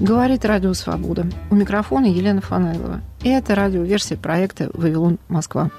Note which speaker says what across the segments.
Speaker 1: Говорит Радио Свобода. У микрофона Елена Фанайлова. И это радиоверсия проекта «Вавилон Москва».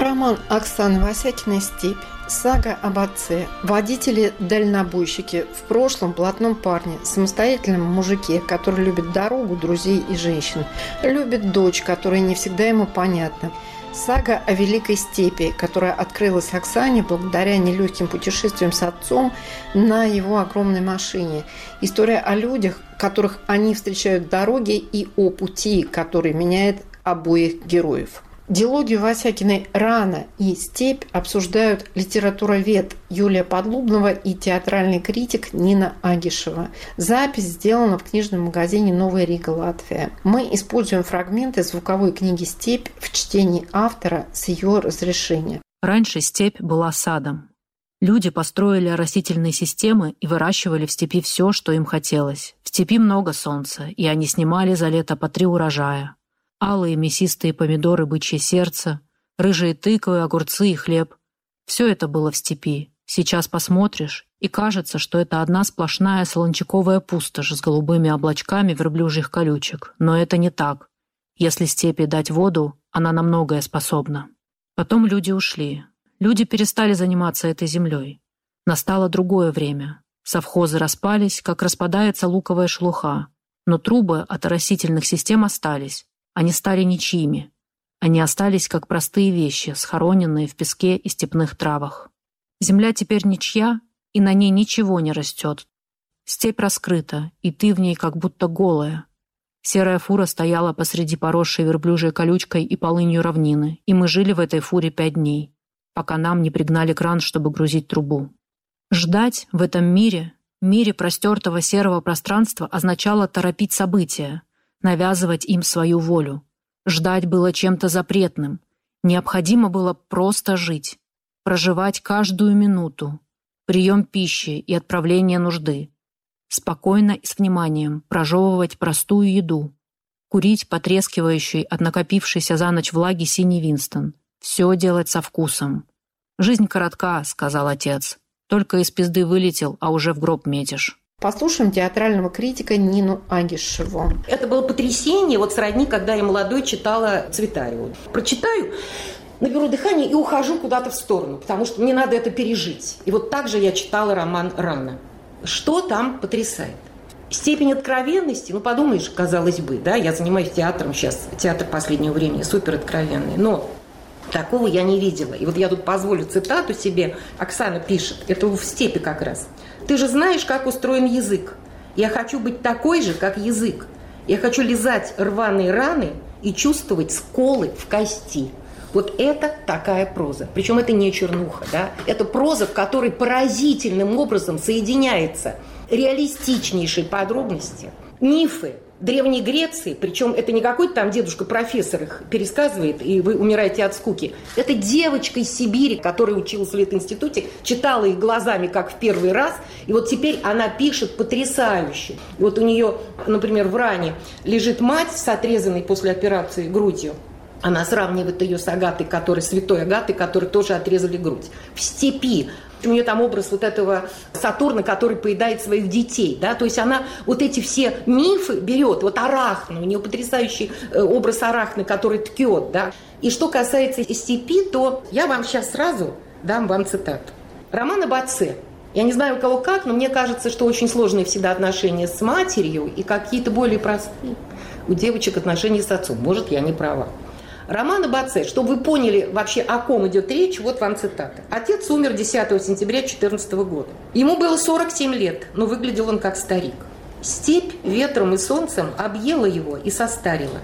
Speaker 1: Роман Оксаны Васякиной «Степь». Сага об отце. Водители-дальнобойщики. В прошлом блатном парне. Самостоятельном мужике, который любит дорогу, друзей и женщин. Любит дочь, которая не всегда ему понятна. Сага о Великой Степи, которая открылась Оксане благодаря нелегким путешествиям с отцом на его огромной машине. История о людях, которых они встречают в дороге, и о пути, который меняет обоих героев. Диалогию Васякиной «Рана» и «Степь» обсуждают литературовед Юлия Подлубнова и театральный критик Нина Агишева. Запись сделана в книжном магазине «Новая Рига, Латвия». Мы используем фрагменты звуковой книги «Степь» в чтении автора с ее разрешения.
Speaker 2: Раньше степь была садом. Люди построили растительные системы и выращивали в степи все, что им хотелось. В степи много солнца, и они снимали за лето по три урожая алые мясистые помидоры бычье сердце, рыжие тыквы, огурцы и хлеб. Все это было в степи. Сейчас посмотришь, и кажется, что это одна сплошная солончаковая пустошь с голубыми облачками верблюжьих колючек. Но это не так. Если степи дать воду, она на многое способна. Потом люди ушли. Люди перестали заниматься этой землей. Настало другое время. Совхозы распались, как распадается луковая шелуха. Но трубы от растительных систем остались. Они стали ничьими. Они остались как простые вещи, схороненные в песке и степных травах. Земля теперь ничья, и на ней ничего не растет. Степь раскрыта, и ты в ней как будто голая. Серая фура стояла посреди поросшей верблюжьей колючкой и полынью равнины, и мы жили в этой фуре пять дней, пока нам не пригнали кран, чтобы грузить трубу. Ждать в этом мире, мире простертого серого пространства, означало торопить события, навязывать им свою волю. Ждать было чем-то запретным. Необходимо было просто жить, проживать каждую минуту, прием пищи и отправление нужды, спокойно и с вниманием прожевывать простую еду, курить потрескивающий от накопившейся за ночь влаги синий Винстон, все делать со вкусом. «Жизнь коротка», — сказал отец. «Только из пизды вылетел, а уже в гроб метишь».
Speaker 1: Послушаем театрального критика Нину Агишеву.
Speaker 3: Это было потрясение, вот сродни, когда я молодой читала Цветаеву. Прочитаю, наберу дыхание и ухожу куда-то в сторону, потому что мне надо это пережить. И вот так же я читала роман «Рано». Что там потрясает? Степень откровенности, ну подумаешь, казалось бы, да, я занимаюсь театром сейчас, театр последнего времени супер откровенный, но такого я не видела. И вот я тут позволю цитату себе, Оксана пишет, это в степи как раз – ты же знаешь, как устроен язык. Я хочу быть такой же, как язык. Я хочу лизать рваные раны и чувствовать сколы в кости. Вот это такая проза. Причем это не чернуха, да? Это проза, в которой поразительным образом соединяется реалистичнейшие подробности, мифы, Древней Греции, причем это не какой-то там дедушка-профессор их пересказывает, и вы умираете от скуки. Это девочка из Сибири, которая училась в Литинституте, читала их глазами, как в первый раз, и вот теперь она пишет потрясающе. И вот у нее, например, в ране лежит мать с отрезанной после операции грудью, она сравнивает ее с Агатой, которой, святой Агатой, которой тоже отрезали грудь. В степи у нее там образ вот этого Сатурна, который поедает своих детей, да, то есть она вот эти все мифы берет, вот Арахна, у нее потрясающий э, образ Арахны, который ткет, да. И что касается степи, то я вам сейчас сразу дам вам цитату. Роман об отце. Я не знаю, у кого как, но мне кажется, что очень сложные всегда отношения с матерью и какие-то более простые у девочек отношения с отцом. Может, я не права. Роман об отце. Чтобы вы поняли вообще, о ком идет речь, вот вам цитата. Отец умер 10 сентября 2014 года. Ему было 47 лет, но выглядел он как старик. Степь ветром и солнцем объела его и состарила.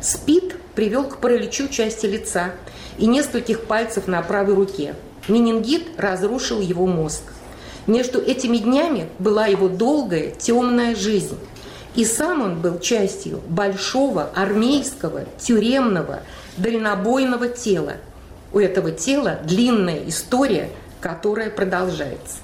Speaker 3: Спит привел к параличу части лица и нескольких пальцев на правой руке. Менингит разрушил его мозг. Между этими днями была его долгая темная жизнь. И сам он был частью большого армейского, тюремного, дальнобойного тела. У этого тела длинная история, которая продолжается.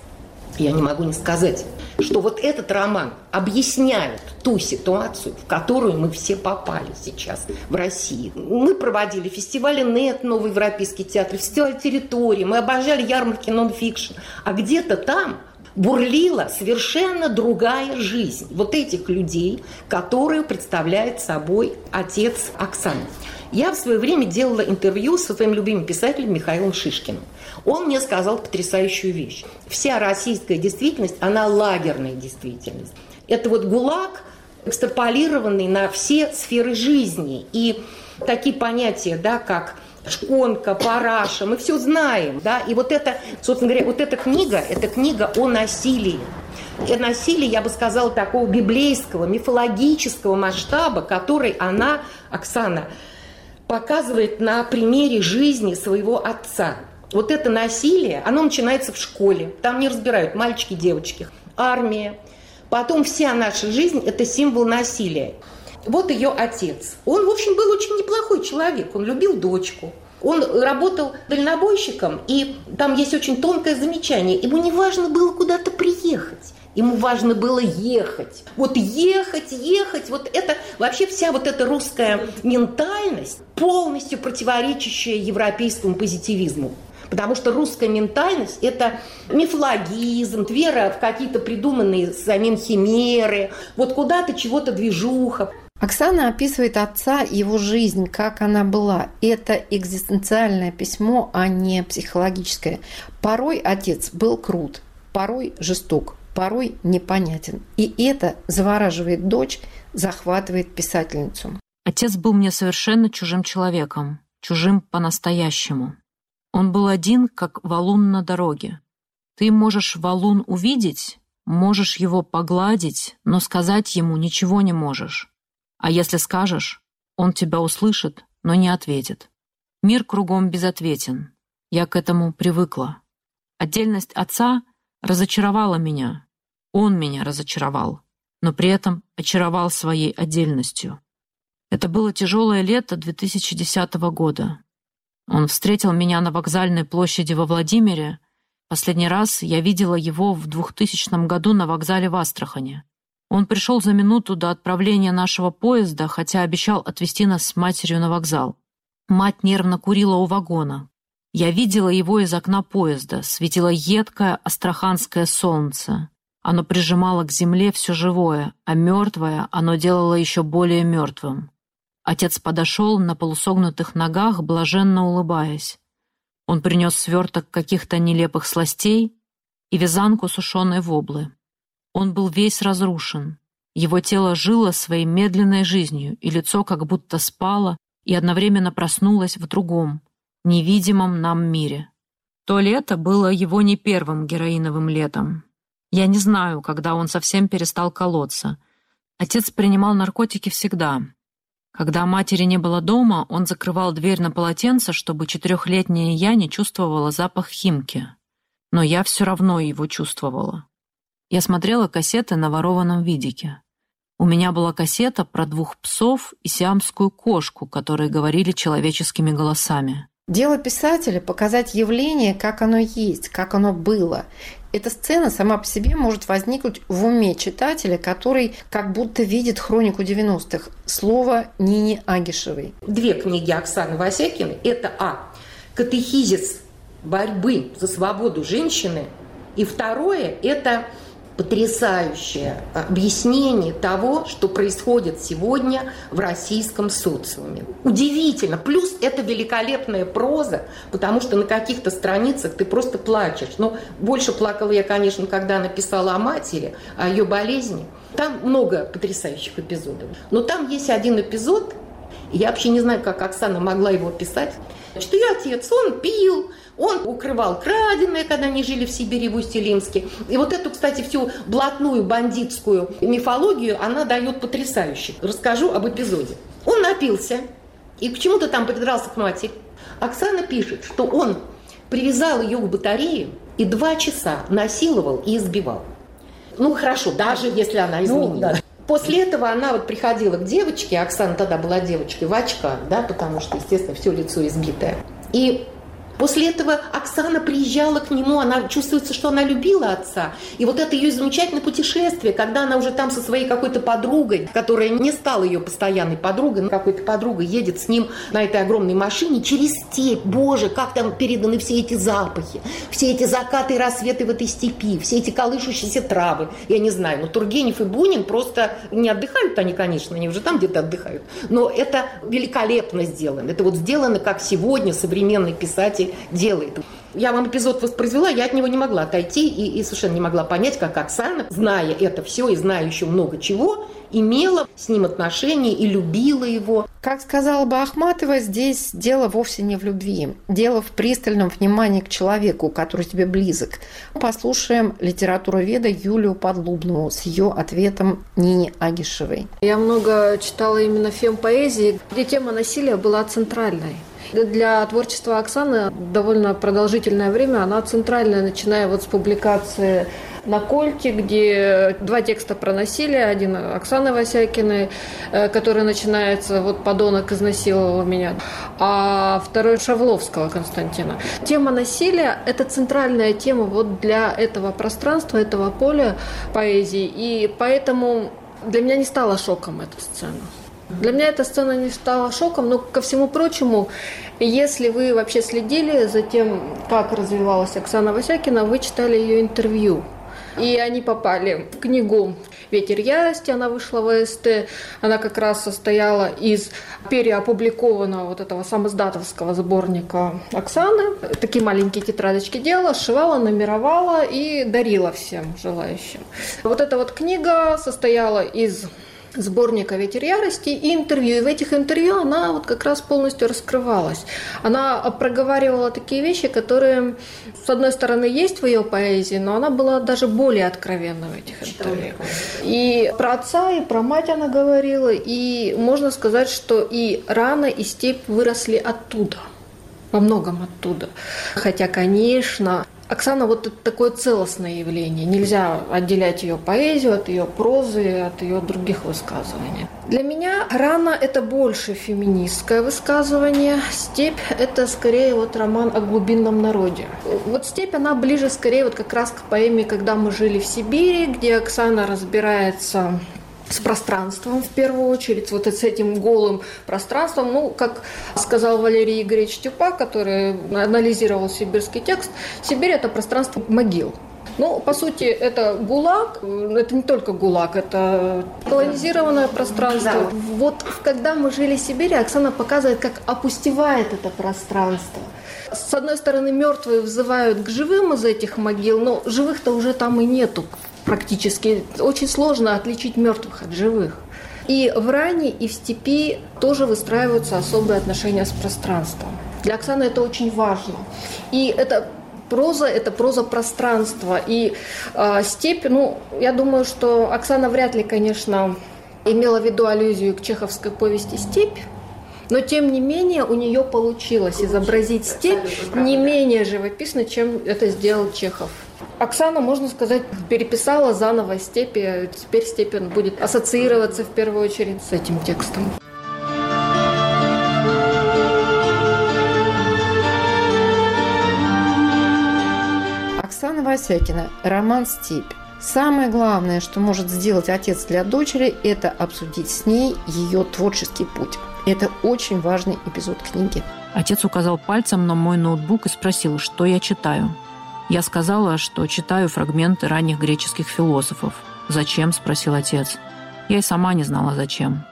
Speaker 3: я не могу не сказать, что вот этот роман объясняет ту ситуацию, в которую мы все попали сейчас в России. Мы проводили фестивали НЕТ, Новый Европейский театр, фестиваль территории, мы обожали ярмарки нон-фикшн. А где-то там бурлила совершенно другая жизнь вот этих людей, которые представляет собой отец Оксаны. Я в свое время делала интервью со своим любимым писателем Михаилом Шишкиным. Он мне сказал потрясающую вещь. Вся российская действительность, она лагерная действительность. Это вот ГУЛАГ, экстраполированный на все сферы жизни. И такие понятия, да, как шконка, параша, мы все знаем, да, и вот это, собственно говоря, вот эта книга, это книга о насилии. И насилие, я бы сказала, такого библейского, мифологического масштаба, который она, Оксана, показывает на примере жизни своего отца. Вот это насилие, оно начинается в школе. Там не разбирают мальчики, девочки. Армия. Потом вся наша жизнь – это символ насилия. Вот ее отец. Он, в общем, был очень неплохой человек. Он любил дочку. Он работал дальнобойщиком, и там есть очень тонкое замечание. Ему не важно было куда-то приехать. Ему важно было ехать. Вот ехать, ехать, вот это вообще вся вот эта русская ментальность, полностью противоречащая европейскому позитивизму. Потому что русская ментальность – это мифологизм, вера в какие-то придуманные самим химеры, вот куда-то чего-то движуха.
Speaker 1: Оксана описывает отца и его жизнь, как она была. Это экзистенциальное письмо, а не психологическое. Порой отец был крут, порой жесток, порой непонятен. И это завораживает дочь, захватывает писательницу.
Speaker 2: Отец был мне совершенно чужим человеком, чужим по-настоящему. Он был один, как валун на дороге. Ты можешь валун увидеть, можешь его погладить, но сказать ему ничего не можешь. А если скажешь, он тебя услышит, но не ответит. Мир кругом безответен. Я к этому привыкла. Отдельность отца разочаровала меня. Он меня разочаровал, но при этом очаровал своей отдельностью. Это было тяжелое лето 2010 года. Он встретил меня на вокзальной площади во Владимире. Последний раз я видела его в 2000 году на вокзале в Астрахане. Он пришел за минуту до отправления нашего поезда, хотя обещал отвезти нас с матерью на вокзал. Мать нервно курила у вагона. Я видела его из окна поезда. Светило едкое астраханское солнце. Оно прижимало к земле все живое, а мертвое оно делало еще более мертвым. Отец подошел на полусогнутых ногах, блаженно улыбаясь. Он принес сверток каких-то нелепых сластей и вязанку сушеной воблы. Он был весь разрушен. Его тело жило своей медленной жизнью, и лицо как будто спало и одновременно проснулось в другом, невидимом нам мире. То лето было его не первым героиновым летом. Я не знаю, когда он совсем перестал колоться. Отец принимал наркотики всегда, когда матери не было дома, он закрывал дверь на полотенце, чтобы четырехлетняя я не чувствовала запах химки. Но я все равно его чувствовала. Я смотрела кассеты на ворованном видике. У меня была кассета про двух псов и сиамскую кошку, которые говорили человеческими голосами.
Speaker 1: Дело писателя – показать явление, как оно есть, как оно было. Эта сцена сама по себе может возникнуть в уме читателя, который как будто видит хронику 90-х. Слово Нини Агишевой.
Speaker 3: Две книги Оксаны Васякиной – это А. Катехизис борьбы за свободу женщины. И второе – это потрясающее объяснение того, что происходит сегодня в российском социуме. Удивительно. Плюс это великолепная проза, потому что на каких-то страницах ты просто плачешь. Но больше плакала я, конечно, когда написала о матери, о ее болезни. Там много потрясающих эпизодов. Но там есть один эпизод, я вообще не знаю, как Оксана могла его писать, что ее отец, он пил, он укрывал краденое, когда они жили в Сибири, в Усть-Илимске. И вот эту, кстати, всю блатную бандитскую мифологию она дает потрясающе. Расскажу об эпизоде. Он напился и почему-то там придрался к матери. Оксана пишет, что он привязал ее к батарее и два часа насиловал и избивал. Ну, хорошо, даже если она изменила. Ну, да. После этого она вот приходила к девочке, Оксана тогда была девочкой в очках, да, потому что, естественно, все лицо избитое. И После этого Оксана приезжала к нему, она чувствуется, что она любила отца. И вот это ее замечательное путешествие, когда она уже там со своей какой-то подругой, которая не стала ее постоянной подругой, но какой-то подругой едет с ним на этой огромной машине через степь. Боже, как там переданы все эти запахи, все эти закаты и рассветы в этой степи, все эти колышущиеся травы. Я не знаю, но Тургенев и Бунин просто не отдыхают они, конечно, они уже там где-то отдыхают. Но это великолепно сделано. Это вот сделано, как сегодня современный писатель делает. Я вам эпизод воспроизвела, я от него не могла отойти и, и совершенно не могла понять, как Оксана, зная это все и зная еще много чего, имела с ним отношения и любила его.
Speaker 1: Как сказала бы Ахматова, здесь дело вовсе не в любви. Дело в пристальном внимании к человеку, который тебе близок. Послушаем литературоведа Юлию Подлубную с ее ответом Нине Агишевой.
Speaker 4: Я много читала именно фем-поэзии, где тема насилия была центральной. Для творчества Оксаны довольно продолжительное время она центральная, начиная вот с публикации на Кольте, где два текста про насилие. Один Оксаны Васякиной, э, который начинается вот «Подонок изнасиловал меня», а второй Шавловского Константина. Тема насилия – это центральная тема вот для этого пространства, этого поля поэзии. И поэтому для меня не стало шоком эта сцена. Для меня эта сцена не стала шоком, но ко всему прочему, если вы вообще следили за тем, как развивалась Оксана Васякина, вы читали ее интервью. И они попали в книгу «Ветер ярости», она вышла в СТ. Она как раз состояла из переопубликованного вот этого самоздатовского сборника Оксаны. Такие маленькие тетрадочки делала, сшивала, номеровала и дарила всем желающим. Вот эта вот книга состояла из сборника «Ветер ярости» и интервью. И в этих интервью она вот как раз полностью раскрывалась. Она проговаривала такие вещи, которые, с одной стороны, есть в ее поэзии, но она была даже более откровенна в этих интервью. И про отца, и про мать она говорила, и можно сказать, что и рана, и степь выросли оттуда во многом оттуда. Хотя, конечно, Оксана вот это такое целостное явление. Нельзя отделять ее поэзию от ее прозы, от ее других высказываний. Для меня «Рана» — это больше феминистское высказывание. «Степь» — это скорее вот роман о глубинном народе. Вот «Степь» она ближе скорее вот как раз к поэме «Когда мы жили в Сибири», где Оксана разбирается с пространством в первую очередь, вот с этим голым пространством. Ну, как сказал Валерий Игоревич Тюпак, который анализировал сибирский текст, Сибирь – это пространство могил. Ну, по сути, это ГУЛАГ, это не только ГУЛАГ, это колонизированное пространство. Да. Вот когда мы жили в Сибири, Оксана показывает, как опустевает это пространство. С одной стороны, мертвые взывают к живым из этих могил, но живых-то уже там и нету практически. Очень сложно отличить мертвых от живых. И в ране, и в степи тоже выстраиваются особые отношения с пространством. Для Оксаны это очень важно. И это проза – это проза пространства. И э, степь, ну, я думаю, что Оксана вряд ли, конечно, имела в виду аллюзию к чеховской повести «Степь», но тем не менее у нее получилось изобразить степь не менее живописно, чем это сделал Чехов. Оксана, можно сказать, переписала заново степи. Теперь степень будет ассоциироваться в первую очередь с этим текстом.
Speaker 1: Оксана Васякина. Роман «Степь». Самое главное, что может сделать отец для дочери, это обсудить с ней ее творческий путь. Это очень важный эпизод книги.
Speaker 2: Отец указал пальцем на мой ноутбук и спросил, что я читаю. Я сказала, что читаю фрагменты ранних греческих философов. «Зачем?» – спросил отец. Я и сама не знала, зачем.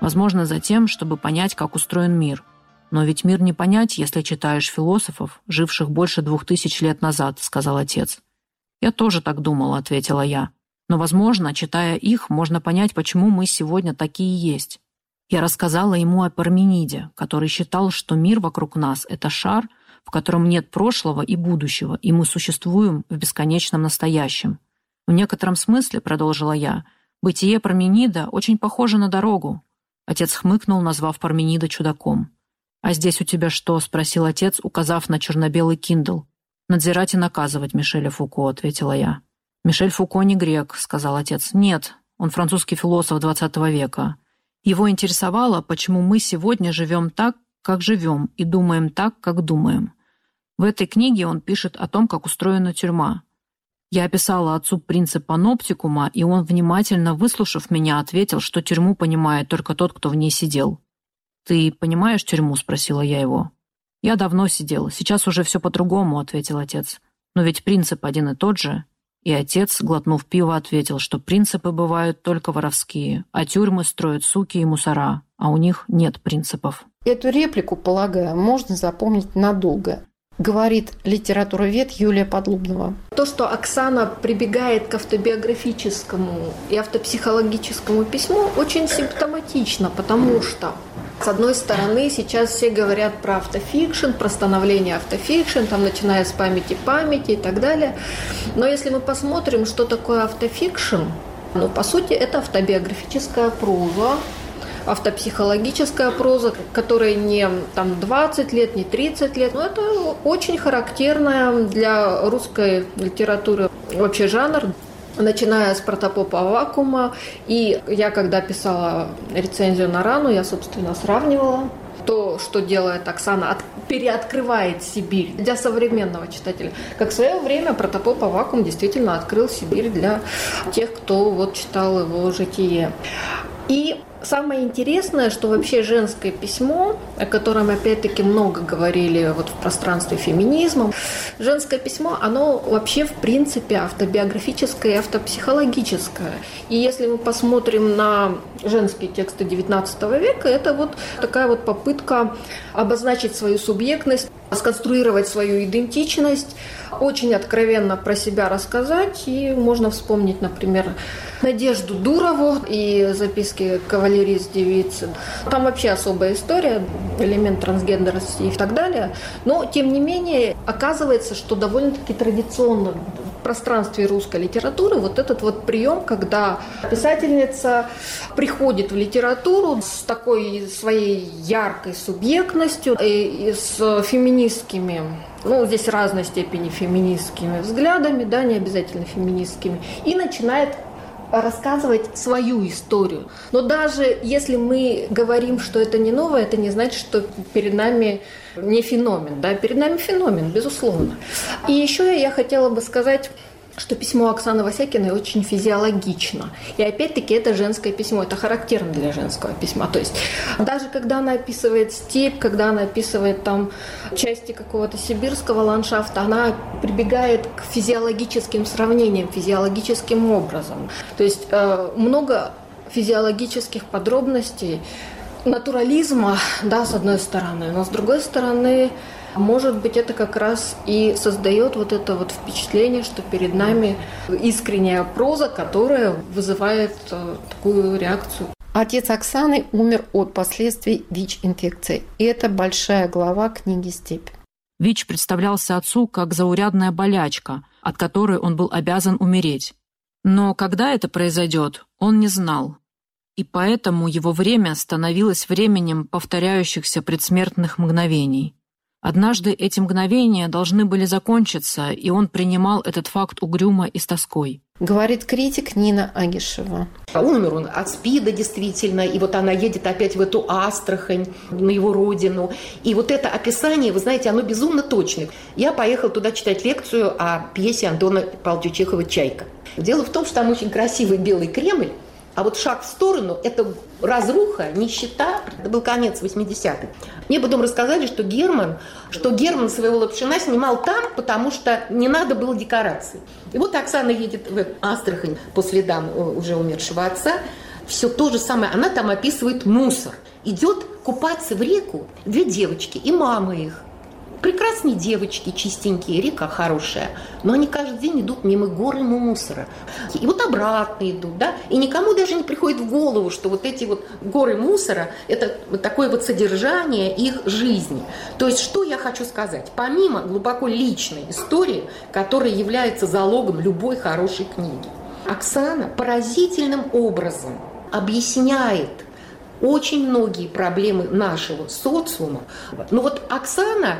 Speaker 2: Возможно, за тем, чтобы понять, как устроен мир. Но ведь мир не понять, если читаешь философов, живших больше двух тысяч лет назад, сказал отец. Я тоже так думала, ответила я. Но, возможно, читая их, можно понять, почему мы сегодня такие есть. Я рассказала ему о Пармениде, который считал, что мир вокруг нас – это шар – в котором нет прошлого и будущего, и мы существуем в бесконечном настоящем. В некотором смысле, продолжила я, бытие Парменида очень похоже на дорогу. Отец хмыкнул, назвав Парменида чудаком. «А здесь у тебя что?» — спросил отец, указав на черно-белый киндл. «Надзирать и наказывать Мишеля Фуко», — ответила я. «Мишель Фуко не грек», — сказал отец. «Нет, он французский философ XX века. Его интересовало, почему мы сегодня живем так, как живем, и думаем так, как думаем. В этой книге он пишет о том, как устроена тюрьма. Я описала отцу принцип паноптикума, и он, внимательно выслушав меня, ответил, что тюрьму понимает только тот, кто в ней сидел. «Ты понимаешь тюрьму?» – спросила я его. «Я давно сидела. Сейчас уже все по-другому», – ответил отец. «Но ведь принцип один и тот же». И отец, глотнув пиво, ответил, что принципы бывают только воровские, а тюрьмы строят суки и мусора, а у них нет принципов.
Speaker 1: Эту реплику, полагаю, можно запомнить надолго говорит литературовед Юлия Подлубнова.
Speaker 4: То, что Оксана прибегает к автобиографическому и автопсихологическому письму, очень симптоматично, потому что с одной стороны, сейчас все говорят про автофикшн, про становление автофикшн, там, начиная с памяти памяти и так далее. Но если мы посмотрим, что такое автофикшн, ну, по сути, это автобиографическая проза, автопсихологическая проза, которая не там 20 лет, не 30 лет, но это очень характерная для русской литературы вообще жанр начиная с протопопа вакуума. И я, когда писала рецензию на рану, я, собственно, сравнивала то, что делает Оксана, от, переоткрывает Сибирь для современного читателя. Как в свое время протопоп Авакум действительно открыл Сибирь для тех, кто вот читал его житие. И Самое интересное, что вообще женское письмо, о котором опять-таки много говорили вот в пространстве феминизма, женское письмо, оно вообще в принципе автобиографическое и автопсихологическое. И если мы посмотрим на женские тексты XIX века, это вот такая вот попытка обозначить свою субъектность, сконструировать свою идентичность, очень откровенно про себя рассказать. И можно вспомнить, например, Надежду Дурову и записки кавалерист девицы. Там вообще особая история, элемент трансгендерности и так далее. Но, тем не менее, оказывается, что довольно-таки традиционно пространстве русской литературы вот этот вот прием, когда писательница приходит в литературу с такой своей яркой субъектностью и, и с феминистскими ну, здесь разной степени феминистскими взглядами, да, не обязательно феминистскими, и начинает рассказывать свою историю. Но даже если мы говорим, что это не новое, это не значит, что перед нами не феномен. Да? Перед нами феномен, безусловно. И еще я хотела бы сказать что письмо Оксаны Васякиной очень физиологично. И опять-таки это женское письмо, это характерно для женского письма. То есть даже когда она описывает степь, когда она описывает там части какого-то сибирского ландшафта, она прибегает к физиологическим сравнениям, физиологическим образом. То есть э, много физиологических подробностей, натурализма, да, с одной стороны, но с другой стороны, может быть, это как раз и создает вот это вот впечатление, что перед нами искренняя проза, которая вызывает э, такую реакцию.
Speaker 1: Отец Оксаны умер от последствий ВИЧ-инфекции. И это большая глава книги «Степь».
Speaker 2: ВИЧ представлялся отцу как заурядная болячка, от которой он был обязан умереть. Но когда это произойдет, он не знал. И поэтому его время становилось временем повторяющихся предсмертных мгновений. Однажды эти мгновения должны были закончиться, и он принимал этот факт угрюмо и с тоской.
Speaker 1: Говорит критик Нина Агишева.
Speaker 3: Умер он от СПИДа действительно, и вот она едет опять в эту Астрахань, на его родину. И вот это описание, вы знаете, оно безумно точное. Я поехал туда читать лекцию о пьесе Антона Павловича Чехова «Чайка». Дело в том, что там очень красивый белый Кремль, а вот шаг в сторону – это разруха, нищета. Это был конец 80-х. Мне потом рассказали, что Герман, что Герман своего Лапшина снимал там, потому что не надо было декораций. И вот Оксана едет в Астрахань по следам э, уже умершего отца. Все то же самое. Она там описывает мусор. Идет купаться в реку две девочки и мама их. Прекрасные девочки, чистенькие, река хорошая, но они каждый день идут мимо горы мусора. И вот обратно идут, да, и никому даже не приходит в голову, что вот эти вот горы мусора – это вот такое вот содержание их жизни. То есть, что я хочу сказать? Помимо глубоко личной истории, которая является залогом любой хорошей книги, Оксана поразительным образом объясняет очень многие проблемы нашего социума. Но вот Оксана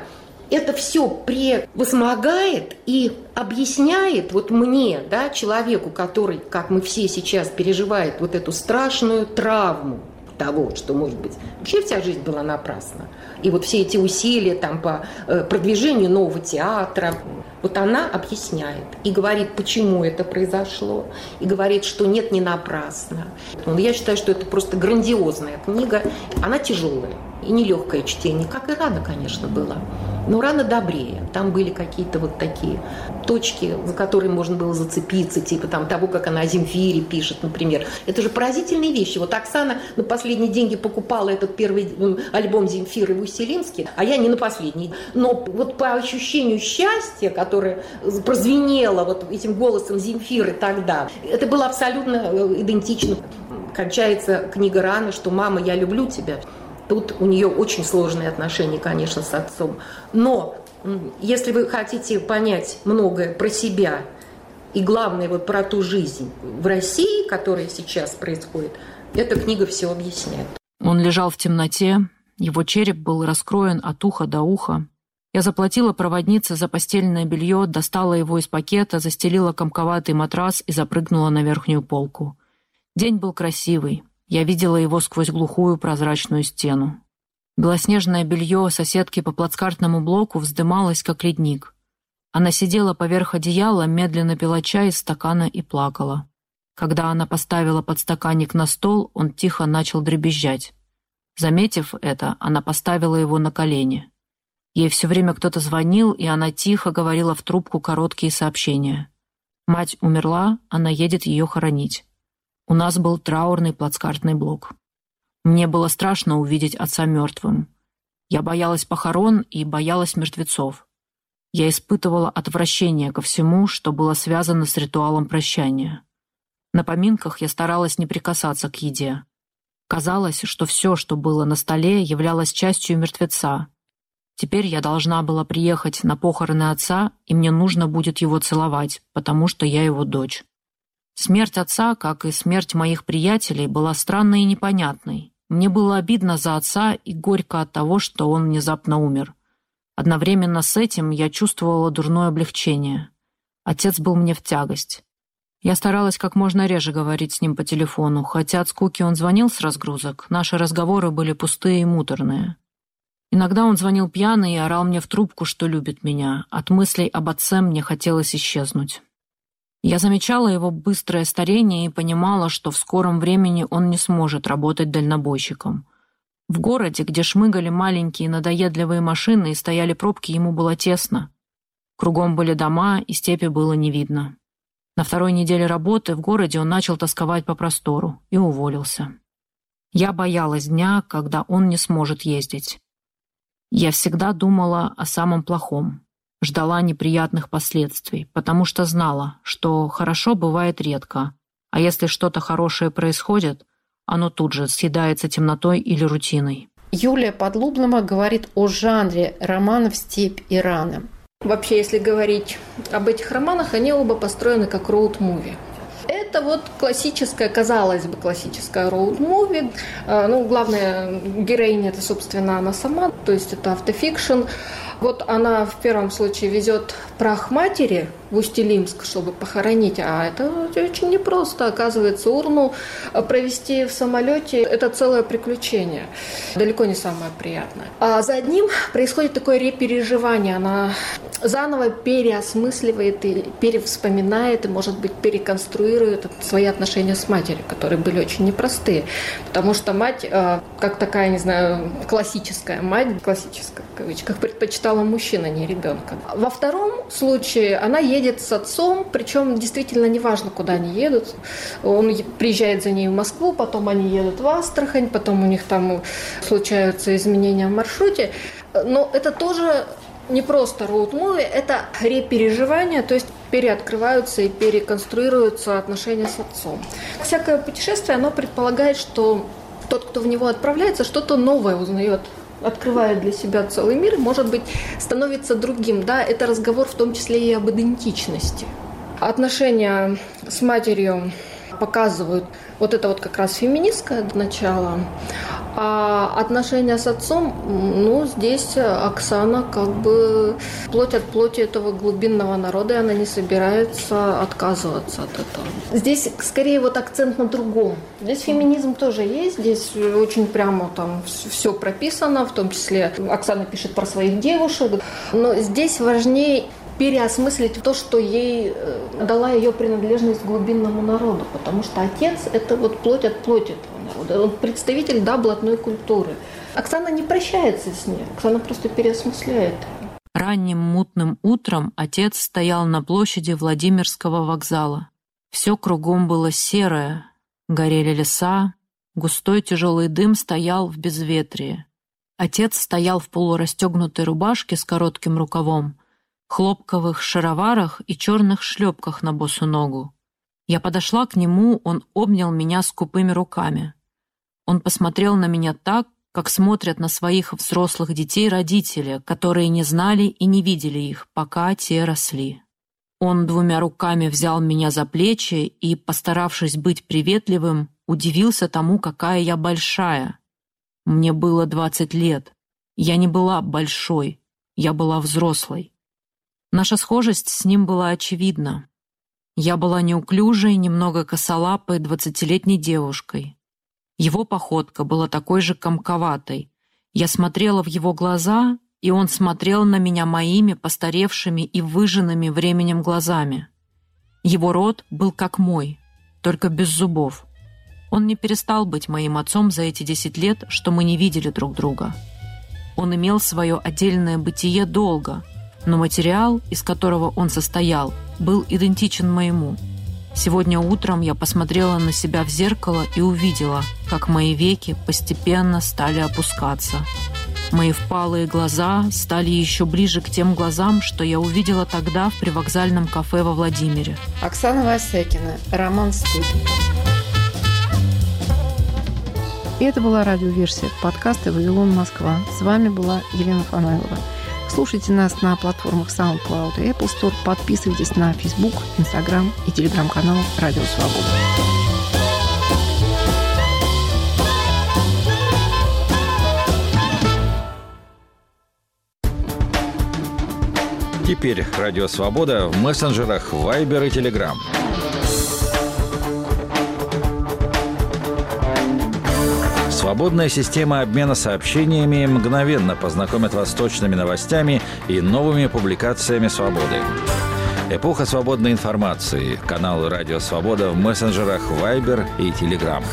Speaker 3: это все превозмогает и объясняет вот мне, да, человеку, который, как мы все сейчас, переживает вот эту страшную травму того, что, может быть, вообще вся жизнь была напрасна. И вот все эти усилия там по э, продвижению нового театра, вот она объясняет и говорит, почему это произошло, и говорит, что нет, не напрасно. Ну, я считаю, что это просто грандиозная книга. Она тяжелая и нелегкое чтение, как и рано, конечно, было. Но рано добрее. Там были какие-то вот такие точки, за которые можно было зацепиться, типа там того, как она о Земфире пишет, например. Это же поразительные вещи. Вот Оксана на последние деньги покупала этот первый альбом Земфиры в Уселинске, а я не на последний. Но вот по ощущению счастья, которое прозвенело вот этим голосом Земфиры тогда, это было абсолютно э, идентично. Кончается книга рано, что «Мама, я люблю тебя». Тут у нее очень сложные отношения, конечно, с отцом. Но если вы хотите понять многое про себя и главное вот про ту жизнь в России, которая сейчас происходит, эта книга все объясняет.
Speaker 2: Он лежал в темноте, его череп был раскроен от уха до уха. Я заплатила проводнице за постельное белье, достала его из пакета, застелила комковатый матрас и запрыгнула на верхнюю полку. День был красивый. Я видела его сквозь глухую прозрачную стену. Белоснежное белье соседки по плацкартному блоку вздымалось, как ледник. Она сидела поверх одеяла, медленно пила чай из стакана и плакала. Когда она поставила подстаканник на стол, он тихо начал дребезжать. Заметив это, она поставила его на колени. Ей все время кто-то звонил, и она тихо говорила в трубку короткие сообщения. Мать умерла, она едет ее хоронить. У нас был траурный плацкартный блок. Мне было страшно увидеть отца мертвым. Я боялась похорон и боялась мертвецов. Я испытывала отвращение ко всему, что было связано с ритуалом прощания. На поминках я старалась не прикасаться к еде. Казалось, что все, что было на столе, являлось частью мертвеца. Теперь я должна была приехать на похороны отца, и мне нужно будет его целовать, потому что я его дочь. Смерть отца, как и смерть моих приятелей, была странной и непонятной. Мне было обидно за отца и горько от того, что он внезапно умер. Одновременно с этим я чувствовала дурное облегчение. Отец был мне в тягость. Я старалась как можно реже говорить с ним по телефону, хотя от скуки он звонил с разгрузок, наши разговоры были пустые и муторные. Иногда он звонил пьяный и орал мне в трубку, что любит меня. От мыслей об отце мне хотелось исчезнуть. Я замечала его быстрое старение и понимала, что в скором времени он не сможет работать дальнобойщиком. В городе, где шмыгали маленькие надоедливые машины и стояли пробки, ему было тесно. Кругом были дома, и степи было не видно. На второй неделе работы в городе он начал тосковать по простору и уволился. Я боялась дня, когда он не сможет ездить. Я всегда думала о самом плохом ждала неприятных последствий, потому что знала, что хорошо бывает редко, а если что-то хорошее происходит, оно тут же съедается темнотой или рутиной.
Speaker 1: Юлия Подлубнова говорит о жанре романов «Степь и раны».
Speaker 4: Вообще, если говорить об этих романах, они оба построены как роуд-муви. Это вот классическая, казалось бы, классическая роуд-муви. А, ну, главная героиня – это, собственно, она сама, то есть это автофикшн. Вот она в первом случае везет прах матери в Усть-Илимск, чтобы похоронить, а это очень непросто. Оказывается, урну провести в самолете – это целое приключение. Далеко не самое приятное. А за одним происходит такое репереживание. Она заново переосмысливает и перевспоминает, и, может быть, переконструирует свои отношения с матерью, которые были очень непростые. Потому что мать, э, как такая, не знаю, классическая мать, классическая в кавычках, предпочитала мужчина, а не ребенка. Во втором случае она едет с отцом, причем действительно неважно, куда они едут. Он приезжает за ней в Москву, потом они едут в Астрахань, потом у них там случаются изменения в маршруте. Но это тоже не просто роуд-муви, это репереживание, то есть переоткрываются и переконструируются отношения с отцом. Всякое путешествие, оно предполагает, что тот, кто в него отправляется, что-то новое узнает открывает для себя целый мир, может быть, становится другим. Да, это разговор в том числе и об идентичности. Отношения с матерью показывают вот это вот как раз феминистское начало. А отношения с отцом, ну, здесь Оксана как бы плоть от плоти этого глубинного народа, и она не собирается отказываться от этого. Здесь скорее вот акцент на другом. Здесь феминизм тоже есть, здесь очень прямо там все прописано, в том числе Оксана пишет про своих девушек. Но здесь важнее переосмыслить то, что ей э, дала ее принадлежность к глубинному народу, потому что отец – это вот плоть от плоти этого народа, он представитель, да, блатной культуры. Оксана не прощается с ней, Оксана просто переосмысляет.
Speaker 2: Ранним мутным утром отец стоял на площади Владимирского вокзала. Все кругом было серое, горели леса, густой тяжелый дым стоял в безветрии. Отец стоял в полурастегнутой рубашке с коротким рукавом, хлопковых шароварах и черных шлепках на босу ногу. Я подошла к нему, он обнял меня скупыми руками. Он посмотрел на меня так, как смотрят на своих взрослых детей родители, которые не знали и не видели их, пока те росли. Он двумя руками взял меня за плечи и, постаравшись быть приветливым, удивился тому, какая я большая. Мне было двадцать лет. Я не была большой, я была взрослой. Наша схожесть с ним была очевидна. Я была неуклюжей, немного косолапой, двадцатилетней девушкой. Его походка была такой же комковатой. Я смотрела в его глаза, и он смотрел на меня моими постаревшими и выжженными временем глазами. Его рот был как мой, только без зубов. Он не перестал быть моим отцом за эти десять лет, что мы не видели друг друга. Он имел свое отдельное бытие долго, но материал, из которого он состоял, был идентичен моему. Сегодня утром я посмотрела на себя в зеркало и увидела, как мои веки постепенно стали опускаться. Мои впалые глаза стали еще ближе к тем глазам, что я увидела тогда в привокзальном кафе во Владимире.
Speaker 1: Оксана Васякина, Роман Студия. И это была радиоверсия подкаста «Вавилон Москва». С вами была Елена Фанайлова. Слушайте нас на платформах SoundCloud и Apple Store. Подписывайтесь на Facebook, Instagram и телеграм-канал «Радио Свобода».
Speaker 5: Теперь «Радио Свобода» в мессенджерах Viber и Telegram. Свободная система обмена сообщениями мгновенно познакомит вас с точными новостями и новыми публикациями «Свободы». Эпоха свободной информации. Канал «Радио Свобода» в мессенджерах Viber и Telegram.